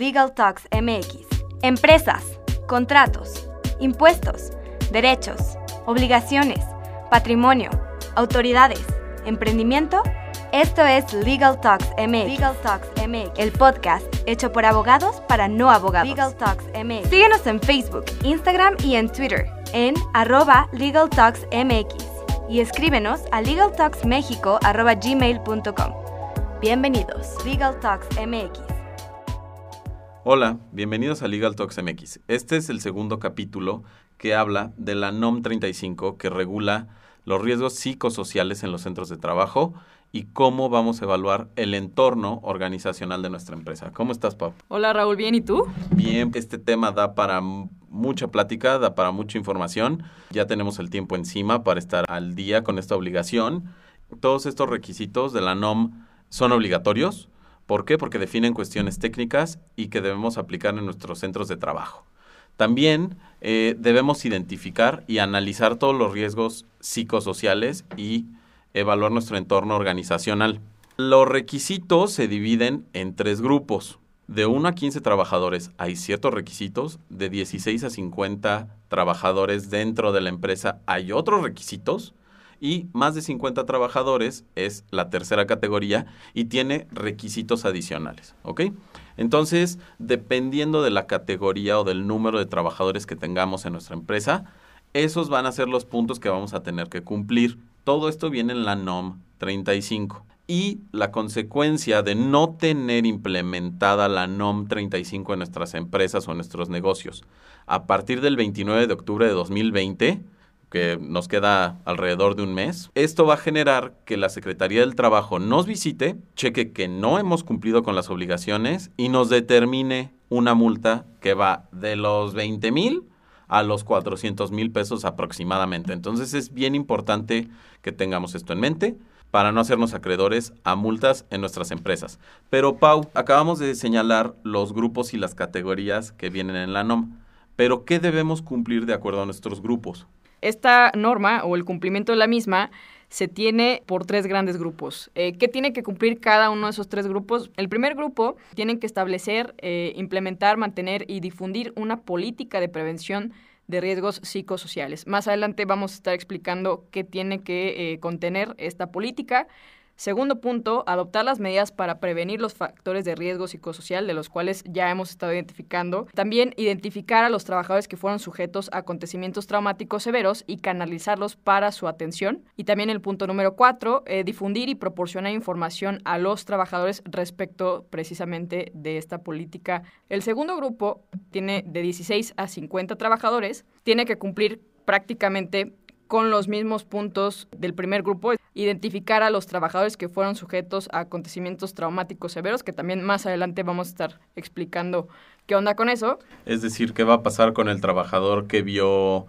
Legal Talks MX. Empresas, contratos, impuestos, derechos, obligaciones, patrimonio, autoridades, emprendimiento. Esto es Legal Talks MX. Legal Talks MX, el podcast hecho por abogados para no abogados. Legal Talks MX. Síguenos en Facebook, Instagram y en Twitter en arroba Legal Talks MX y escríbenos a legaltalksmexico.gmail.com. Bienvenidos, Legal Talks MX. Hola, bienvenidos a Legal Talks MX. Este es el segundo capítulo que habla de la NOM 35 que regula los riesgos psicosociales en los centros de trabajo y cómo vamos a evaluar el entorno organizacional de nuestra empresa. ¿Cómo estás, Pau? Hola, Raúl, ¿bien y tú? Bien, este tema da para mucha plática, da para mucha información. Ya tenemos el tiempo encima para estar al día con esta obligación. Todos estos requisitos de la NOM son obligatorios. ¿Por qué? Porque definen cuestiones técnicas y que debemos aplicar en nuestros centros de trabajo. También eh, debemos identificar y analizar todos los riesgos psicosociales y evaluar nuestro entorno organizacional. Los requisitos se dividen en tres grupos. De 1 a 15 trabajadores hay ciertos requisitos, de 16 a 50 trabajadores dentro de la empresa hay otros requisitos y más de 50 trabajadores es la tercera categoría y tiene requisitos adicionales, ¿ok? Entonces, dependiendo de la categoría o del número de trabajadores que tengamos en nuestra empresa, esos van a ser los puntos que vamos a tener que cumplir. Todo esto viene en la NOM 35 y la consecuencia de no tener implementada la NOM 35 en nuestras empresas o en nuestros negocios a partir del 29 de octubre de 2020, que nos queda alrededor de un mes, esto va a generar que la Secretaría del Trabajo nos visite, cheque que no hemos cumplido con las obligaciones y nos determine una multa que va de los 20 mil a los 400 mil pesos aproximadamente. Entonces es bien importante que tengamos esto en mente para no hacernos acreedores a multas en nuestras empresas. Pero Pau, acabamos de señalar los grupos y las categorías que vienen en la NOM, pero ¿qué debemos cumplir de acuerdo a nuestros grupos? Esta norma o el cumplimiento de la misma se tiene por tres grandes grupos. Eh, ¿Qué tiene que cumplir cada uno de esos tres grupos? El primer grupo tiene que establecer, eh, implementar, mantener y difundir una política de prevención de riesgos psicosociales. Más adelante vamos a estar explicando qué tiene que eh, contener esta política. Segundo punto, adoptar las medidas para prevenir los factores de riesgo psicosocial, de los cuales ya hemos estado identificando. También identificar a los trabajadores que fueron sujetos a acontecimientos traumáticos severos y canalizarlos para su atención. Y también el punto número cuatro, eh, difundir y proporcionar información a los trabajadores respecto precisamente de esta política. El segundo grupo tiene de 16 a 50 trabajadores, tiene que cumplir prácticamente con los mismos puntos del primer grupo, identificar a los trabajadores que fueron sujetos a acontecimientos traumáticos severos, que también más adelante vamos a estar explicando qué onda con eso. Es decir, qué va a pasar con el trabajador que vio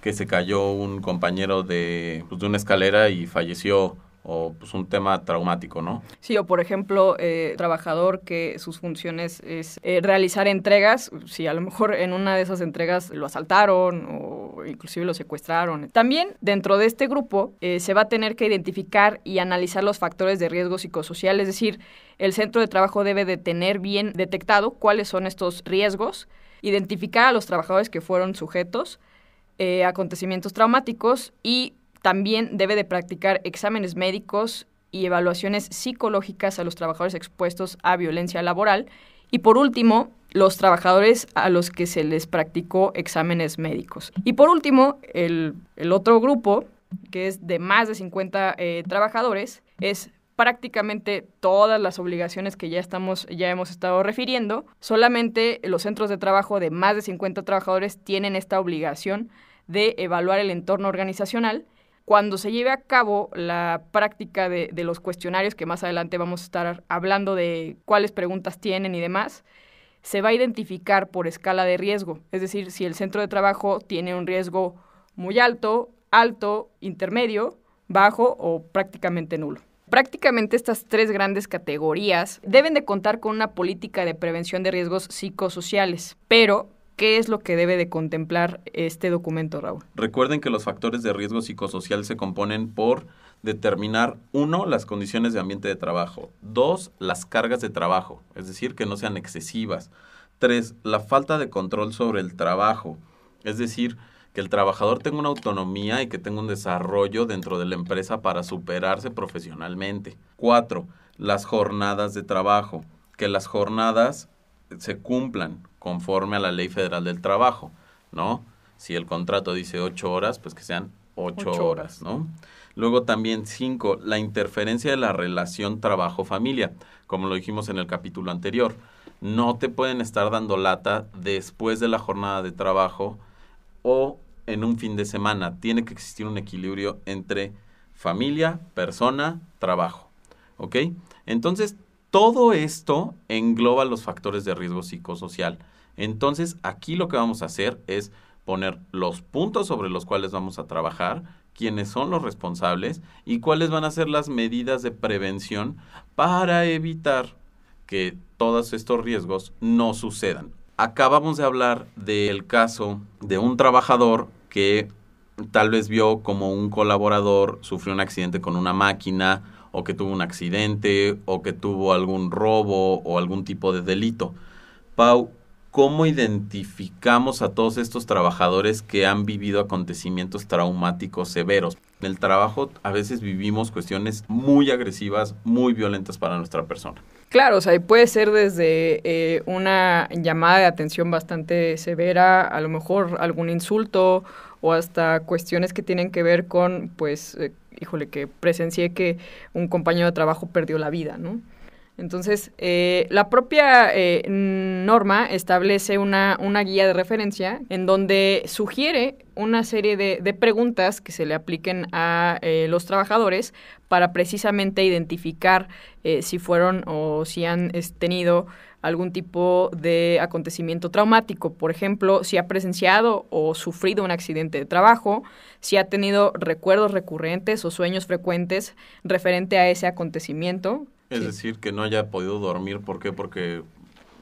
que se cayó un compañero de, pues, de una escalera y falleció o pues un tema traumático, ¿no? Sí, o por ejemplo, eh, trabajador que sus funciones es eh, realizar entregas, si a lo mejor en una de esas entregas lo asaltaron o inclusive lo secuestraron. También dentro de este grupo eh, se va a tener que identificar y analizar los factores de riesgo psicosocial, es decir, el centro de trabajo debe de tener bien detectado cuáles son estos riesgos, identificar a los trabajadores que fueron sujetos, a acontecimientos traumáticos y también debe de practicar exámenes médicos y evaluaciones psicológicas a los trabajadores expuestos a violencia laboral. Y por último, los trabajadores a los que se les practicó exámenes médicos. Y por último, el, otro grupo, que es de más de 50 eh, trabajadores, es prácticamente todas las obligaciones que ya estamos ya hemos estado refiriendo. Solamente los centros de trabajo de más de 50 trabajadores tienen esta obligación de evaluar el entorno organizacional cuando se lleve a cabo la práctica de, los cuestionarios, que más adelante vamos a estar hablando de cuáles preguntas tienen y demás, se va a identificar por escala de riesgo. Es decir, si el centro de trabajo tiene un riesgo muy alto, alto, intermedio, bajo o prácticamente nulo. Prácticamente estas tres grandes categorías deben de contar con una política de prevención de riesgos psicosociales, pero ¿Qué es lo que debe de contemplar este documento, Raúl? Recuerden que los factores de riesgo psicosocial se componen por determinar, uno, las condiciones de ambiente de trabajo, dos, las cargas de trabajo, es decir, que no sean excesivas, tres, la falta de control sobre el trabajo, es decir, que el trabajador tenga una autonomía y que tenga un desarrollo dentro de la empresa para superarse profesionalmente. Cuatro, las jornadas de trabajo, que las jornadas se cumplan conforme a la Ley Federal del Trabajo, ¿no? Si el contrato dice ocho horas, pues que sean ocho, horas, ¿no? Luego también cinco, la interferencia de la relación trabajo-familia, como lo dijimos en el capítulo anterior. No te pueden estar dando lata después de la jornada de trabajo o en un fin de semana. Tiene que existir un equilibrio entre familia, persona, trabajo. ¿Ok? Entonces, todo esto engloba los factores de riesgo psicosocial. Entonces, aquí lo que vamos a hacer es poner los puntos sobre los cuales vamos a trabajar, quiénes son los responsables y cuáles van a ser las medidas de prevención para evitar que todos estos riesgos no sucedan. Acabamos de hablar del caso de un trabajador que tal vez vio como un colaborador sufrió un accidente con una máquina o que tuvo un accidente o que tuvo algún robo o algún tipo de delito. Pau, ¿cómo identificamos a todos estos trabajadores que han vivido acontecimientos traumáticos severos? En el trabajo a veces vivimos cuestiones muy agresivas, muy violentas para nuestra persona. Claro, o sea, puede ser desde eh, una llamada de atención bastante severa, a lo mejor algún insulto o hasta cuestiones que tienen que ver con, pues, eh, híjole, que presencié que un compañero de trabajo perdió la vida, ¿no? Entonces, eh, la propia eh, norma establece una, una, guía de referencia en donde sugiere una serie de, de preguntas que se le apliquen a eh, los trabajadores para precisamente identificar si fueron o si han tenido algún tipo de acontecimiento traumático. Por ejemplo, si ha presenciado o sufrido un accidente de trabajo, si ha tenido recuerdos recurrentes o sueños frecuentes referente a ese acontecimiento, es decir, que no haya podido dormir. ¿Por qué? Porque,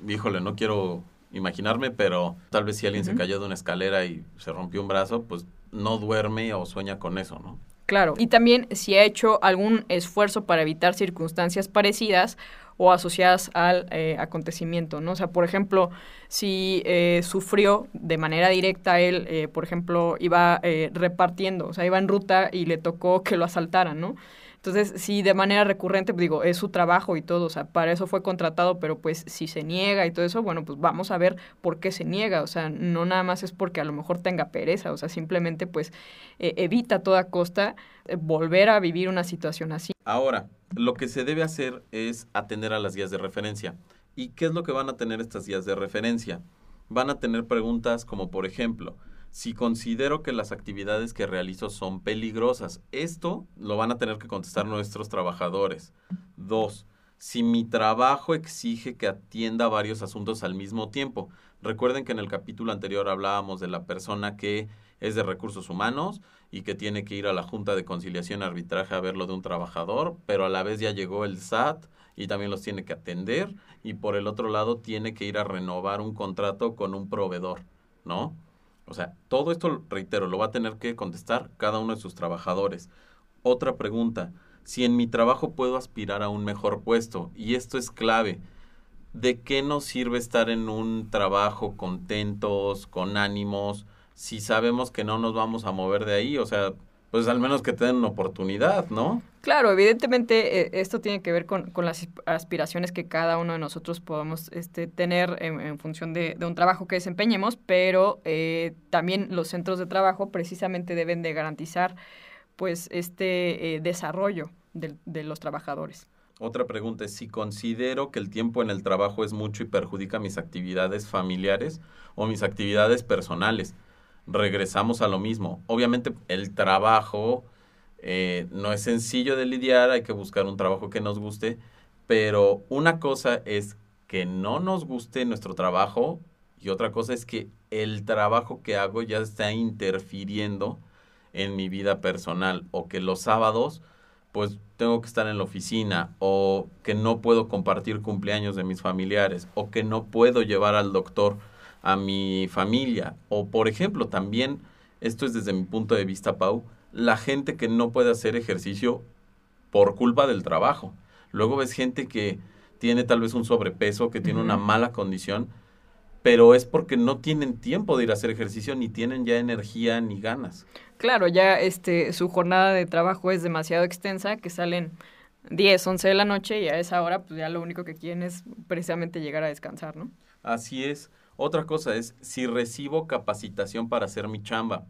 híjole, no quiero imaginarme, pero tal vez si alguien se cayó de una escalera y se rompió un brazo, pues no duerme o sueña con eso, ¿no? Claro, y también si ha hecho algún esfuerzo para evitar circunstancias parecidas o asociadas al eh, acontecimiento, ¿no? O sea, por ejemplo, si eh, sufrió de manera directa él, eh, por ejemplo, iba repartiendo, o sea, iba en ruta y le tocó que lo asaltaran, ¿no? Entonces, si de manera recurrente, pues, digo, es su trabajo y todo, o sea, para eso fue contratado, pero pues si se niega y todo eso, bueno, pues vamos a ver por qué se niega, o sea, no nada más es porque a lo mejor tenga pereza, o sea, simplemente pues eh, evita a toda costa eh, volver a vivir una situación así. Ahora, lo que se debe hacer es atender a las guías de referencia. ¿Y qué es lo que van a tener estas guías de referencia? Van a tener preguntas como, por ejemplo, si considero que las actividades que realizo son peligrosas. Esto lo van a tener que contestar nuestros trabajadores. Dos, si mi trabajo exige que atienda varios asuntos al mismo tiempo. Recuerden que en el capítulo anterior hablábamos de la persona que es de recursos humanos y que tiene que ir a la Junta de Conciliación y Arbitraje a ver lo de un trabajador, pero a la vez ya llegó el SAT y también los tiene que atender y por el otro lado tiene que ir a renovar un contrato con un proveedor, ¿no? O sea, todo esto, reitero, lo va a tener que contestar cada uno de sus trabajadores. Otra pregunta, si en mi trabajo puedo aspirar a un mejor puesto, y esto es clave, ¿de qué nos sirve estar en un trabajo contentos, con ánimos, si sabemos que no nos vamos a mover de ahí? O sea, pues al menos que tengan una oportunidad, ¿no? Claro, evidentemente eh, esto tiene que ver con, las aspiraciones que cada uno de nosotros podemos este, tener en, función de, un trabajo que desempeñemos, pero eh, también los centros de trabajo precisamente deben de garantizar pues este eh, desarrollo de, de los trabajadores. Otra pregunta es si considero que el tiempo en el trabajo es mucho y perjudica mis actividades familiares o mis actividades personales regresamos a lo mismo. Obviamente el trabajo eh, no es sencillo de lidiar, hay que buscar un trabajo que nos guste, pero una cosa es que no nos guste nuestro trabajo y otra cosa es que el trabajo que hago ya está interfiriendo en mi vida personal o que los sábados pues tengo que estar en la oficina o que no puedo compartir cumpleaños de mis familiares o que no puedo llevar al doctor a mi familia. O, por ejemplo, también, esto es desde mi punto de vista, Pau, la gente que no puede hacer ejercicio por culpa del trabajo. Luego ves gente que tiene tal vez un sobrepeso, que tiene una mala condición, pero es porque no tienen tiempo de ir a hacer ejercicio, ni tienen ya energía ni ganas. Claro, ya este, su jornada de trabajo es demasiado extensa, que salen 10, 11 de la noche y a esa hora pues ya lo único que quieren es precisamente llegar a descansar, ¿no? Así es. Otra cosa es si recibo capacitación para hacer mi chamba.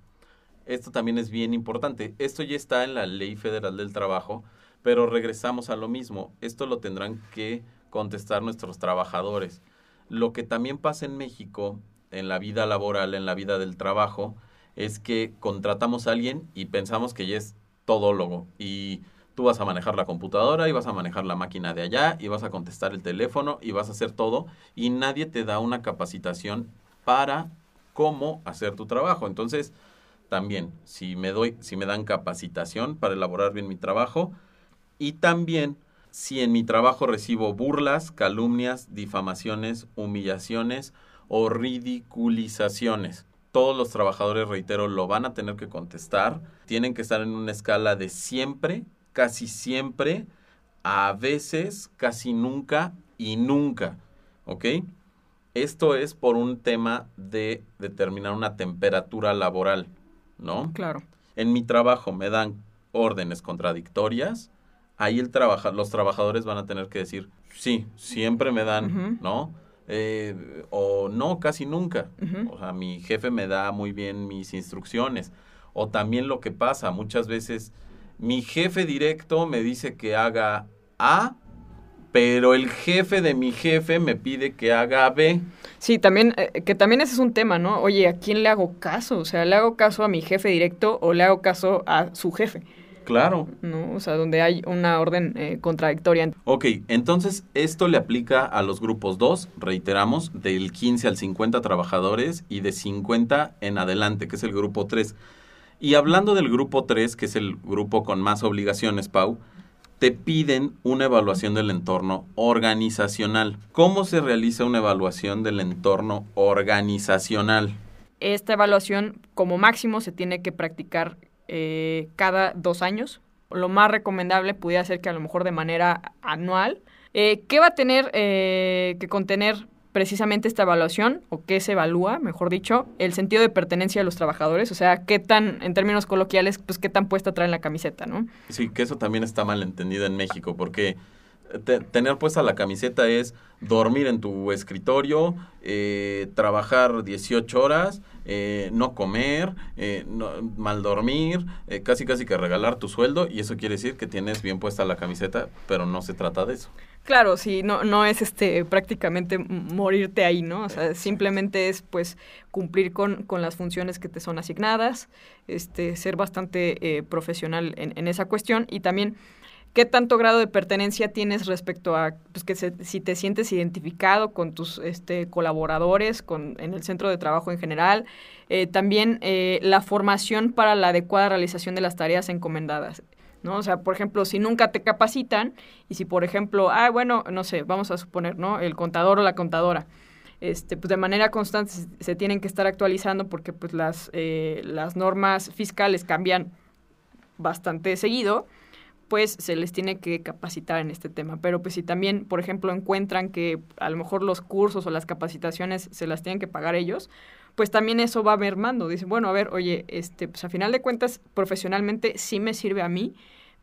Esto también es bien importante. Esto ya está en la Ley Federal del Trabajo, pero regresamos a lo mismo. Esto lo tendrán que contestar nuestros trabajadores. Lo que también pasa en México, en la vida laboral, en la vida del trabajo, es que contratamos a alguien y pensamos que ya es todólogo y tú vas a manejar la computadora y vas a manejar la máquina de allá y vas a contestar el teléfono y vas a hacer todo y nadie te da una capacitación para cómo hacer tu trabajo. Entonces, también si me doy si me dan capacitación para elaborar bien mi trabajo y también si en mi trabajo recibo burlas, calumnias, difamaciones, humillaciones o ridiculizaciones. Todos los trabajadores, reitero, lo van a tener que contestar. Tienen que estar en una escala de siempre casi siempre, a veces, casi nunca y nunca. Esto es por un tema de determinar una temperatura laboral, ¿no? Claro. En mi trabajo me dan órdenes contradictorias, ahí el trabaja, los trabajadores van a tener que decir, sí, siempre me dan, ¿no? Eh, o no, casi nunca. O sea, mi jefe me da muy bien mis instrucciones. O también lo que pasa, muchas veces mi jefe directo me dice que haga A, pero el jefe de mi jefe me pide que haga B. Sí, también, eh, que también ese es un tema, ¿no? Oye, ¿a quién le hago caso? O sea, ¿le hago caso a mi jefe directo o le hago caso a su jefe? Claro. ¿No? O sea, donde hay una orden eh, contradictoria. Ok, entonces esto le aplica a los grupos 2, reiteramos, del 15 al 50 trabajadores y de 50 en adelante, que es el grupo 3. Y hablando del grupo 3, que es el grupo con más obligaciones, Pau, te piden una evaluación del entorno organizacional. ¿Cómo se realiza una evaluación del entorno organizacional? Esta evaluación, como máximo, se tiene que practicar eh, cada dos años. Lo más recomendable pudiera ser que a lo mejor de manera anual. Eh, ¿Qué va a tener eh, que contener precisamente esta evaluación, o qué se evalúa, mejor dicho, el sentido de pertenencia de los trabajadores, o sea, qué tan, en términos coloquiales, pues qué tan puesta traen la camiseta, ¿no? Sí, que eso también está mal entendido en México, porque tener puesta la camiseta es dormir en tu escritorio, eh, trabajar 18 horas, eh, no comer, eh, mal dormir, casi casi que regalar tu sueldo y eso quiere decir que tienes bien puesta la camiseta, pero no se trata de eso. Claro, sí, no, no es este prácticamente morirte ahí, ¿no? O sea, simplemente es pues cumplir con, con las funciones que te son asignadas, este, ser bastante profesional en, en esa cuestión y también ¿Qué tanto grado de pertenencia tienes respecto a pues, que si te sientes identificado con tus este, colaboradores, con, en el centro de trabajo en general? Eh, también eh, la formación para la adecuada realización de las tareas encomendadas. ¿No? O sea, por ejemplo, si nunca te capacitan y si, por ejemplo, ah, bueno, no sé, vamos a suponer, ¿no? El contador o la contadora. Este, pues de manera constante se, tienen que estar actualizando porque pues las, eh, las normas fiscales cambian bastante seguido pues se les tiene que capacitar en este tema. Pero pues si también, por ejemplo, encuentran que a lo mejor los cursos o las capacitaciones se las tienen que pagar ellos, pues también eso va mermando. Dicen, bueno, a ver, oye, este, pues a final de cuentas, profesionalmente sí me sirve a mí,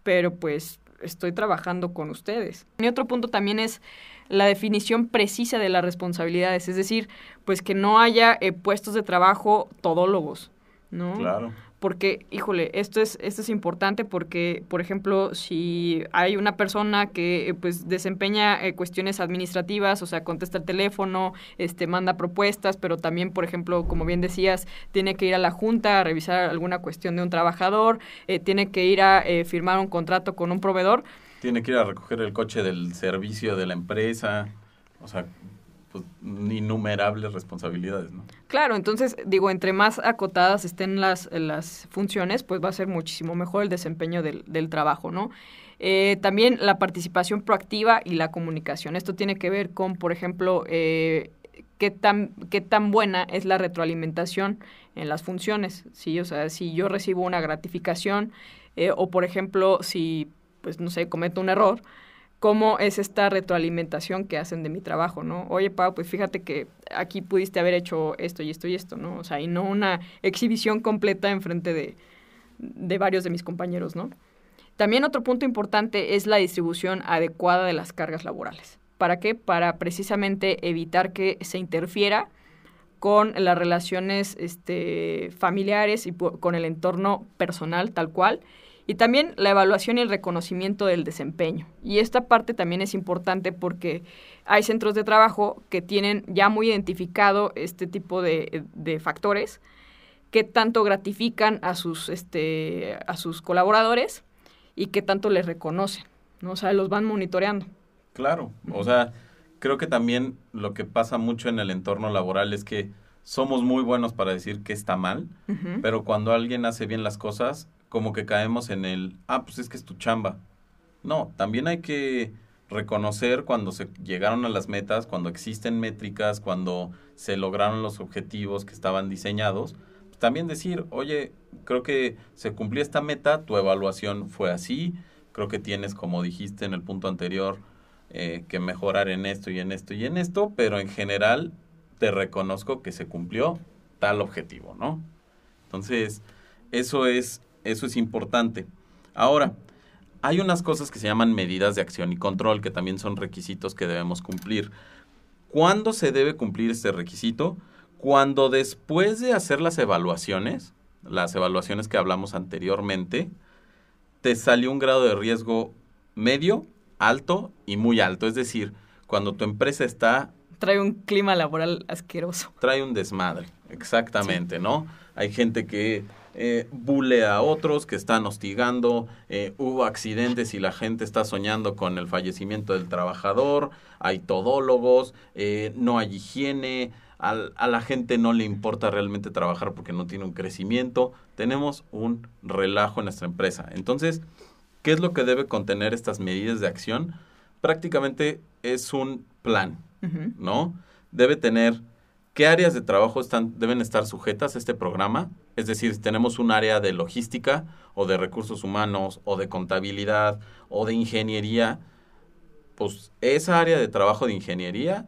pero pues estoy trabajando con ustedes. Y otro punto también es la definición precisa de las responsabilidades, es decir, pues que no haya eh, puestos de trabajo todólogos, ¿no? Claro porque, híjole, esto es, esto es importante porque, por ejemplo, si hay una persona que eh, pues desempeña eh, cuestiones administrativas, o sea, contesta el teléfono, este, manda propuestas, pero también, por ejemplo, como bien decías, tiene que ir a la junta a revisar alguna cuestión de un trabajador, eh, tiene que ir a firmar un contrato con un proveedor. Tiene que ir a recoger el coche del servicio de la empresa, o sea, pues, innumerables responsabilidades, ¿no? Claro, entonces, digo, entre más acotadas estén las, las funciones, pues va a ser muchísimo mejor el desempeño del, del trabajo, ¿no? Eh, también la participación proactiva y la comunicación. Esto tiene que ver con, por ejemplo, eh, qué, tan, qué tan buena es la retroalimentación en las funciones. O sea, si yo recibo una gratificación eh, o, por ejemplo, si pues no sé, cometo un error, cómo es esta retroalimentación que hacen de mi trabajo, ¿no? Oye, Pau, pues fíjate que aquí pudiste haber hecho esto y esto y esto, ¿no? O sea, y no una exhibición completa en frente de, de varios de mis compañeros, ¿no? También otro punto importante es la distribución adecuada de las cargas laborales. ¿Para qué? Para precisamente evitar que se interfiera con las relaciones este, familiares y con el entorno personal tal cual y también la evaluación y el reconocimiento del desempeño. Y esta parte también es importante porque hay centros de trabajo que tienen ya muy identificado este tipo de, factores que tanto gratifican a sus, este, a sus colaboradores y que tanto les reconocen, ¿no? O sea, los van monitoreando. Claro, o sea, creo que también lo que pasa mucho en el entorno laboral es que somos muy buenos para decir que está mal, pero cuando alguien hace bien las cosas, como que caemos en el, ah, pues es que es tu chamba. No, también hay que reconocer cuando se llegaron a las metas, cuando existen métricas, cuando se lograron los objetivos que estaban diseñados. Pues también decir, oye, creo que se cumplió esta meta, tu evaluación fue así, creo que tienes, como dijiste en el punto anterior, eh, que mejorar en esto y en esto y en esto, pero en general te reconozco que se cumplió tal objetivo, ¿no? Entonces, eso es eso es importante. Ahora, hay unas cosas que se llaman medidas de acción y control, que también son requisitos que debemos cumplir. ¿Cuándo se debe cumplir este requisito? Cuando después de hacer las evaluaciones, las evaluaciones que hablamos anteriormente, te salió un grado de riesgo medio, alto y muy alto. Es decir, cuando tu empresa está... Trae un clima laboral asqueroso. Trae un desmadre, exactamente, ¿no? Hay gente que eh, bulea a otros, que están hostigando, eh, hubo accidentes y la gente está soñando con el fallecimiento del trabajador, hay todólogos, eh, no hay higiene, a la gente no le importa realmente trabajar porque no tiene un crecimiento, tenemos un relajo en nuestra empresa. Entonces, ¿qué es lo que debe contener estas medidas de acción? Prácticamente es un plan, ¿no? Debe tener ¿Qué áreas de trabajo están, deben estar sujetas a este programa? Es decir, si tenemos un área de logística o de recursos humanos o de contabilidad o de ingeniería, pues esa área de trabajo de ingeniería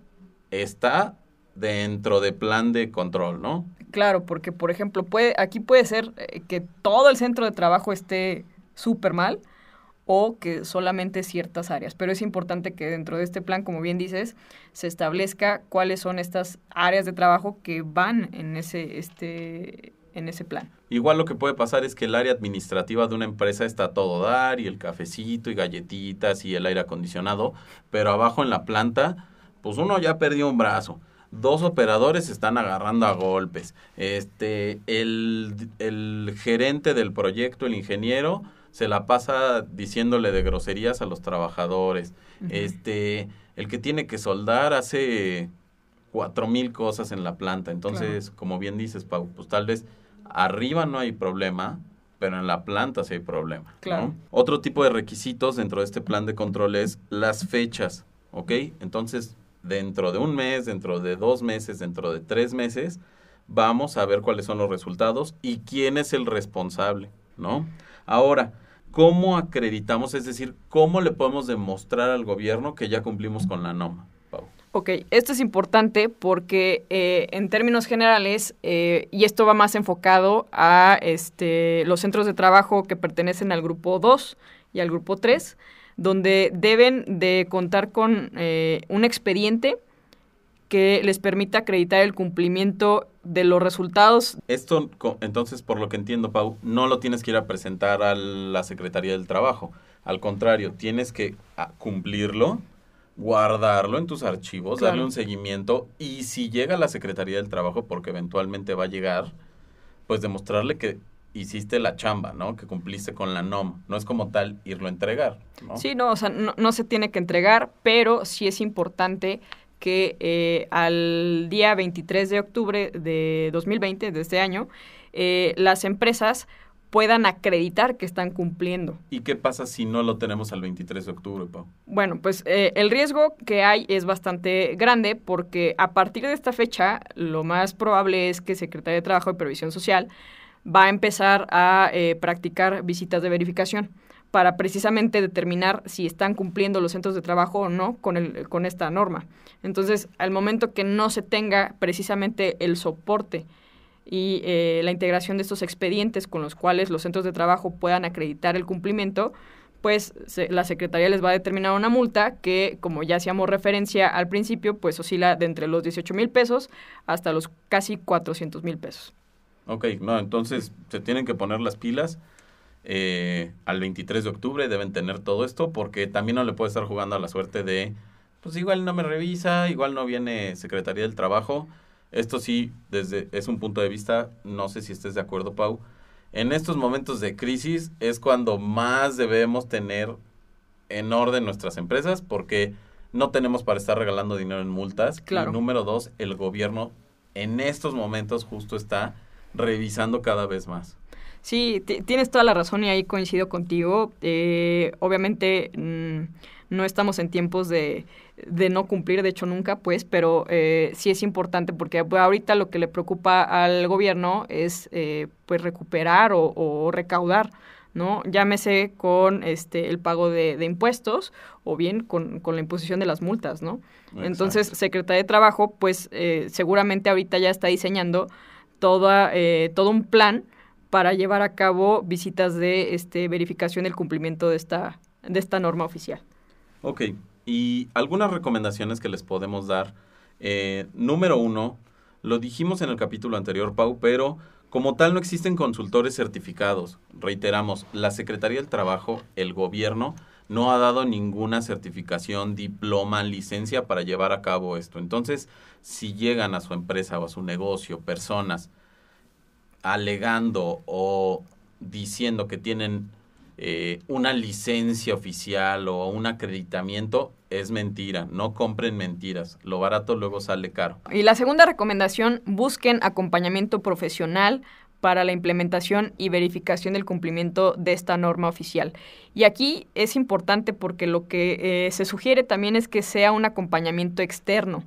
está dentro de plan de control, ¿no? Claro, porque por ejemplo, puede, aquí puede ser eh, que todo el centro de trabajo esté súper mal, o que solamente ciertas áreas. Pero es importante que dentro de este plan, como bien dices, se establezca cuáles son estas áreas de trabajo que van en ese, este, en ese plan. Igual lo que puede pasar es que el área administrativa de una empresa está todo dar y el cafecito y galletitas y el aire acondicionado, pero abajo en la planta, pues uno ya perdió un brazo. Dos operadores están agarrando a golpes. Este, el, el gerente del proyecto, el ingeniero, se la pasa diciéndole de groserías a los trabajadores. Este, el que tiene que soldar hace cuatro mil cosas en la planta. Entonces, como bien dices, Pau, pues tal vez arriba no hay problema, pero en la planta sí hay problema. Claro. Otro tipo de requisitos dentro de este plan de control es las fechas, ¿ok? Entonces, dentro de un mes, dentro de dos meses, dentro de tres meses, vamos a ver cuáles son los resultados y quién es el responsable, ¿no? Ahora, ¿cómo acreditamos? Es decir, ¿cómo le podemos demostrar al gobierno que ya cumplimos con la norma? Ok, esto es importante porque eh, en términos generales, eh, y esto va más enfocado a este, los centros de trabajo que pertenecen al grupo 2 y al grupo 3, donde deben de contar con eh, un expediente que les permita acreditar el cumplimiento de los resultados. Esto, entonces, por lo que entiendo, Pau, no lo tienes que ir a presentar a la Secretaría del Trabajo. Al contrario, tienes que ah, cumplirlo, guardarlo en tus archivos, darle un seguimiento y si llega a la Secretaría del Trabajo, porque eventualmente va a llegar, pues demostrarle que hiciste la chamba, ¿no? Que cumpliste con la NOM. No es como tal irlo a entregar, ¿no? Sí, no, o sea, no, no se tiene que entregar, pero sí es importante que eh, al día 23 de octubre de 2020, de este año, eh, las empresas puedan acreditar que están cumpliendo. ¿Y qué pasa si no lo tenemos al 23 de octubre, Pau? Bueno, pues eh, el riesgo que hay es bastante grande porque a partir de esta fecha lo más probable es que Secretaría de Trabajo y Previsión Social va a empezar a practicar visitas de verificación para precisamente determinar si están cumpliendo los centros de trabajo o no con, el, con esta norma. Entonces, al momento que no se tenga precisamente el soporte y eh, la integración de estos expedientes con los cuales los centros de trabajo puedan acreditar el cumplimiento, pues la Secretaría les va a determinar una multa que, como ya hacíamos referencia al principio, pues oscila de entre los 18 mil pesos hasta los casi 400 mil pesos. Ok, no, entonces se tienen que poner las pilas. Eh, al 23 de octubre deben tener todo esto porque también no le puede estar jugando a la suerte de, pues igual no me revisa, igual no viene Secretaría del Trabajo. Esto sí, desde es un punto de vista, no sé si estés de acuerdo, Pau, en estos momentos de crisis es cuando más debemos tener en orden nuestras empresas porque no tenemos para estar regalando dinero en multas. Claro. Y número dos, el gobierno en estos momentos justo está revisando cada vez más. Sí, tienes toda la razón y ahí coincido contigo. Eh, obviamente mm, no estamos en tiempos de, de, no cumplir, de hecho nunca, pues, pero eh, sí es importante porque pues, ahorita lo que le preocupa al gobierno es eh, pues recuperar o, recaudar. ¿no? Llámese con este el pago de, impuestos o bien con, la imposición de las multas, ¿no? Entonces, Secretaría de Trabajo, pues eh, seguramente ahorita ya está diseñando toda, todo un plan para llevar a cabo visitas de este, verificación del cumplimiento de esta, de esta norma oficial. Ok, y algunas recomendaciones que les podemos dar. Eh, número uno, lo dijimos en el capítulo anterior, Pau, pero como tal no existen consultores certificados. Reiteramos, la Secretaría del Trabajo, el gobierno, no ha dado ninguna certificación, diploma, licencia para llevar a cabo esto. Entonces, si llegan a su empresa o a su negocio personas alegando o diciendo que tienen eh, una licencia oficial o un acreditamiento es mentira. No compren mentiras. Lo barato luego sale caro. Y la segunda recomendación, busquen acompañamiento profesional para la implementación y verificación del cumplimiento de esta norma oficial. Y aquí es importante porque lo que eh, se sugiere también es que sea un acompañamiento externo.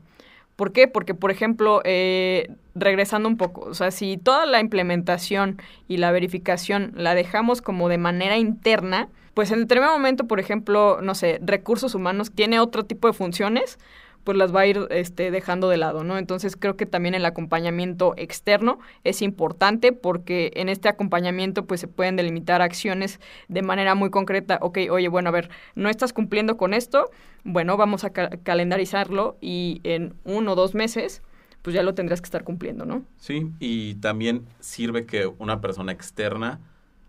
¿Por qué? Porque, por ejemplo, eh, regresando un poco, o sea, si toda la implementación y la verificación la dejamos como de manera interna, pues en determinado momento, por ejemplo, no sé, recursos humanos tiene otro tipo de funciones, pues las va a ir este, dejando de lado, ¿no? Entonces creo que también el acompañamiento externo es importante porque en este acompañamiento pues se pueden delimitar acciones de manera muy concreta. Ok, oye, bueno, a ver, no estás cumpliendo con esto, bueno, vamos a calendarizarlo y en uno o dos meses pues ya lo tendrás que estar cumpliendo, ¿no? Sí, y también sirve que una persona externa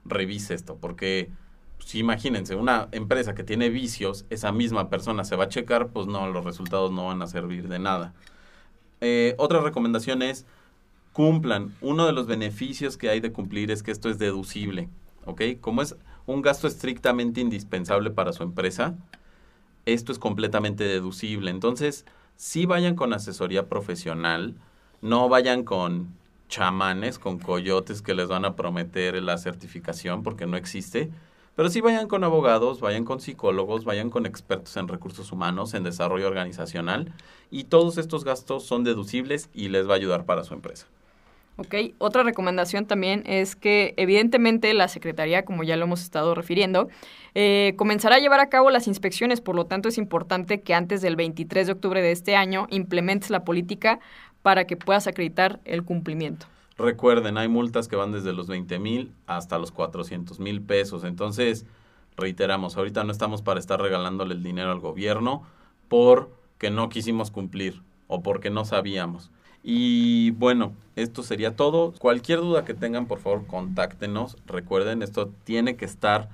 revise esto, porque si imagínense, una empresa que tiene vicios, esa misma persona se va a checar, pues no, los resultados no van a servir de nada. Eh, otra recomendación es cumplan. Uno de los beneficios que hay de cumplir es que esto es deducible, ¿ok? Como es un gasto estrictamente indispensable para su empresa, esto es completamente deducible. Entonces, si vayan con asesoría profesional, no vayan con chamanes, con coyotes que les van a prometer la certificación porque no existe pero sí vayan con abogados, vayan con psicólogos, vayan con expertos en recursos humanos, en desarrollo organizacional y todos estos gastos son deducibles y les va a ayudar para su empresa. Ok, otra recomendación también es que evidentemente la Secretaría, como ya lo hemos estado refiriendo, eh, comenzará a llevar a cabo las inspecciones, por lo tanto es importante que antes del 23 de octubre de este año implementes la política para que puedas acreditar el cumplimiento. Recuerden, hay multas que van desde los 20 mil hasta los 400 mil pesos. Entonces, reiteramos, ahorita no estamos para estar regalándole el dinero al gobierno porque no quisimos cumplir o porque no sabíamos. Y bueno, esto sería todo. Cualquier duda que tengan, por favor, contáctenos. Recuerden, esto tiene que estar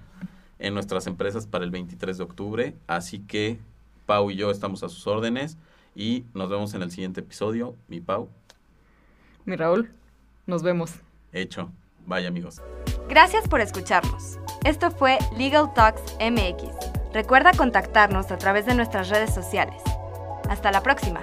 en nuestras empresas para el 23 de octubre. Así que Pau y yo estamos a sus órdenes y nos vemos en el siguiente episodio. Mi Pau. Mi Raúl. Nos vemos. Hecho. Vaya amigos. Gracias por escucharnos. Esto fue Legal Talks MX. Recuerda contactarnos a través de nuestras redes sociales. Hasta la próxima.